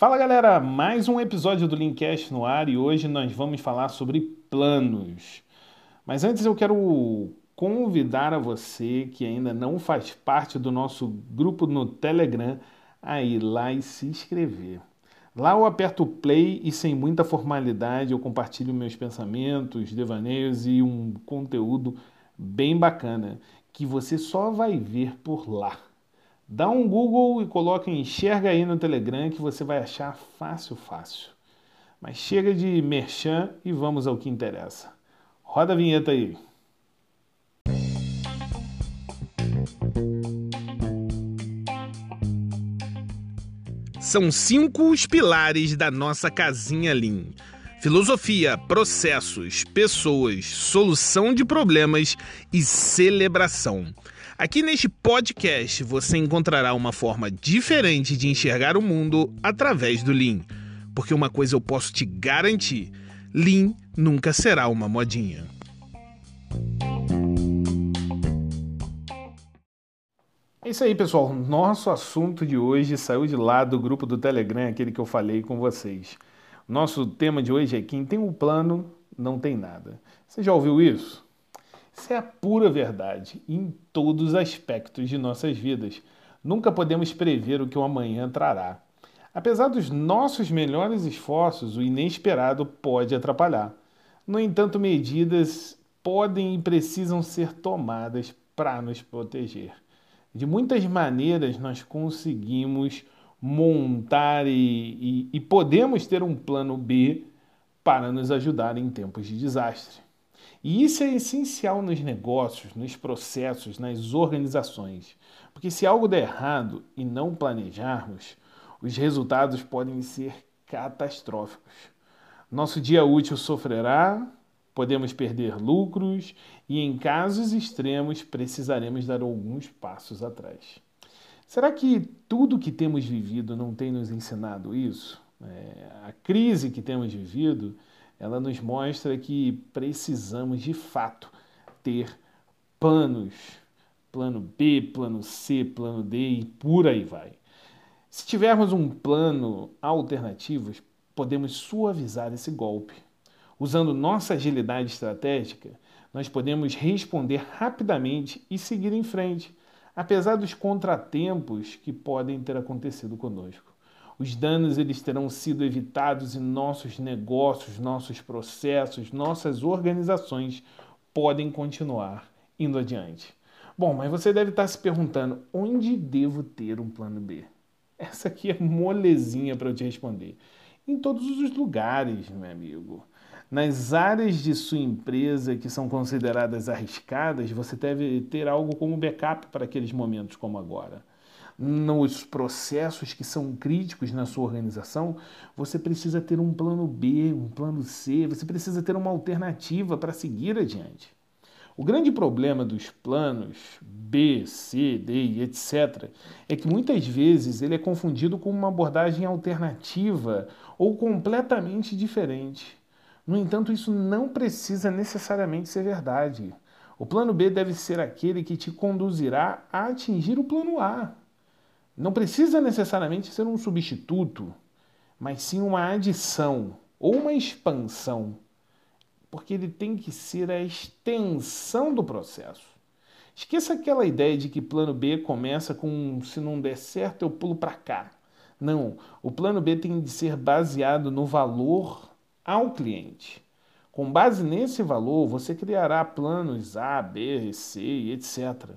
Fala galera, mais um episódio do Linkcast no ar e hoje nós vamos falar sobre planos. Mas antes eu quero convidar a você que ainda não faz parte do nosso grupo no Telegram a ir lá e se inscrever. Lá eu aperto play e sem muita formalidade eu compartilho meus pensamentos, devaneios e um conteúdo bem bacana que você só vai ver por lá. Dá um Google e coloca enxerga aí no Telegram que você vai achar fácil, fácil. Mas chega de merchan e vamos ao que interessa. Roda a vinheta aí. São cinco os pilares da nossa casinha Lean: filosofia, processos, pessoas, solução de problemas e celebração. Aqui neste podcast você encontrará uma forma diferente de enxergar o mundo através do Lean. Porque uma coisa eu posso te garantir: Lean nunca será uma modinha. É isso aí, pessoal. Nosso assunto de hoje saiu de lá do grupo do Telegram, aquele que eu falei com vocês. Nosso tema de hoje é: quem tem um plano não tem nada. Você já ouviu isso? Isso é a pura verdade em todos os aspectos de nossas vidas. Nunca podemos prever o que o amanhã trará. Apesar dos nossos melhores esforços, o inesperado pode atrapalhar. No entanto, medidas podem e precisam ser tomadas para nos proteger. De muitas maneiras, nós conseguimos montar e, e, e podemos ter um plano B para nos ajudar em tempos de desastre. E isso é essencial nos negócios, nos processos, nas organizações. Porque se algo der errado e não planejarmos, os resultados podem ser catastróficos. Nosso dia útil sofrerá, podemos perder lucros e, em casos extremos, precisaremos dar alguns passos atrás. Será que tudo que temos vivido não tem nos ensinado isso? É, a crise que temos vivido ela nos mostra que precisamos de fato ter planos, plano B, plano C, plano D e por aí vai. Se tivermos um plano alternativo, podemos suavizar esse golpe. Usando nossa agilidade estratégica, nós podemos responder rapidamente e seguir em frente, apesar dos contratempos que podem ter acontecido conosco. Os danos eles terão sido evitados e nossos negócios, nossos processos, nossas organizações podem continuar indo adiante. Bom, mas você deve estar se perguntando: onde devo ter um plano B? Essa aqui é molezinha para eu te responder. Em todos os lugares, meu amigo. Nas áreas de sua empresa que são consideradas arriscadas, você deve ter algo como backup para aqueles momentos como agora nos processos que são críticos na sua organização, você precisa ter um plano B, um plano C, você precisa ter uma alternativa para seguir adiante. O grande problema dos planos B, C, D e etc. é que muitas vezes ele é confundido com uma abordagem alternativa ou completamente diferente. No entanto, isso não precisa necessariamente ser verdade. O plano B deve ser aquele que te conduzirá a atingir o plano A. Não precisa necessariamente ser um substituto, mas sim uma adição ou uma expansão, porque ele tem que ser a extensão do processo. Esqueça aquela ideia de que plano B começa com se não der certo eu pulo para cá. Não, o plano B tem de ser baseado no valor ao cliente. Com base nesse valor, você criará planos A, B, C, etc.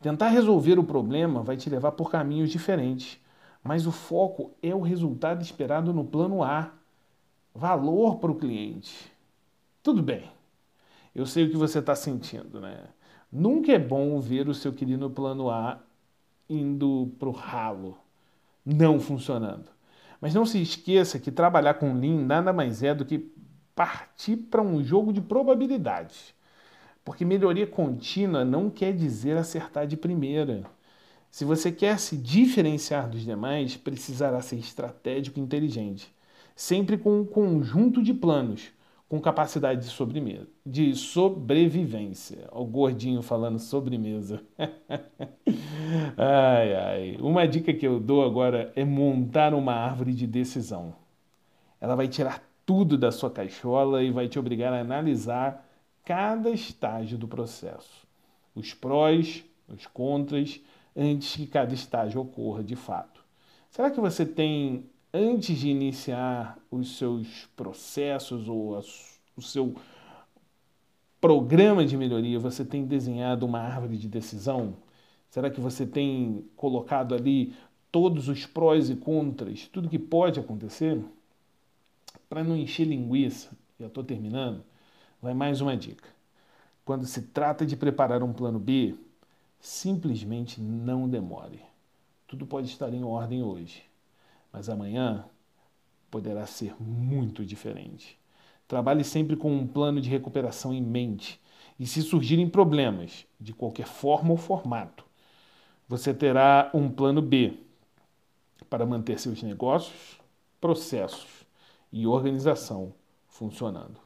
Tentar resolver o problema vai te levar por caminhos diferentes, mas o foco é o resultado esperado no plano A. Valor para o cliente. Tudo bem, eu sei o que você está sentindo, né? Nunca é bom ver o seu querido plano A indo para o ralo, não funcionando. Mas não se esqueça que trabalhar com Lean nada mais é do que partir para um jogo de probabilidades. Porque melhoria contínua não quer dizer acertar de primeira. Se você quer se diferenciar dos demais, precisará ser estratégico e inteligente, sempre com um conjunto de planos, com capacidade de, sobremesa, de sobrevivência. O gordinho falando sobremesa. ai, ai. Uma dica que eu dou agora é montar uma árvore de decisão. Ela vai tirar tudo da sua caixola e vai te obrigar a analisar cada estágio do processo. Os prós, os contras, antes que cada estágio ocorra de fato. Será que você tem antes de iniciar os seus processos ou o seu programa de melhoria, você tem desenhado uma árvore de decisão? Será que você tem colocado ali todos os prós e contras, tudo que pode acontecer? Para não encher linguiça, já estou terminando, vai mais uma dica. Quando se trata de preparar um plano B, simplesmente não demore. Tudo pode estar em ordem hoje mas amanhã poderá ser muito diferente. Trabalhe sempre com um plano de recuperação em mente. E se surgirem problemas, de qualquer forma ou formato, você terá um plano B para manter seus negócios, processos e organização funcionando.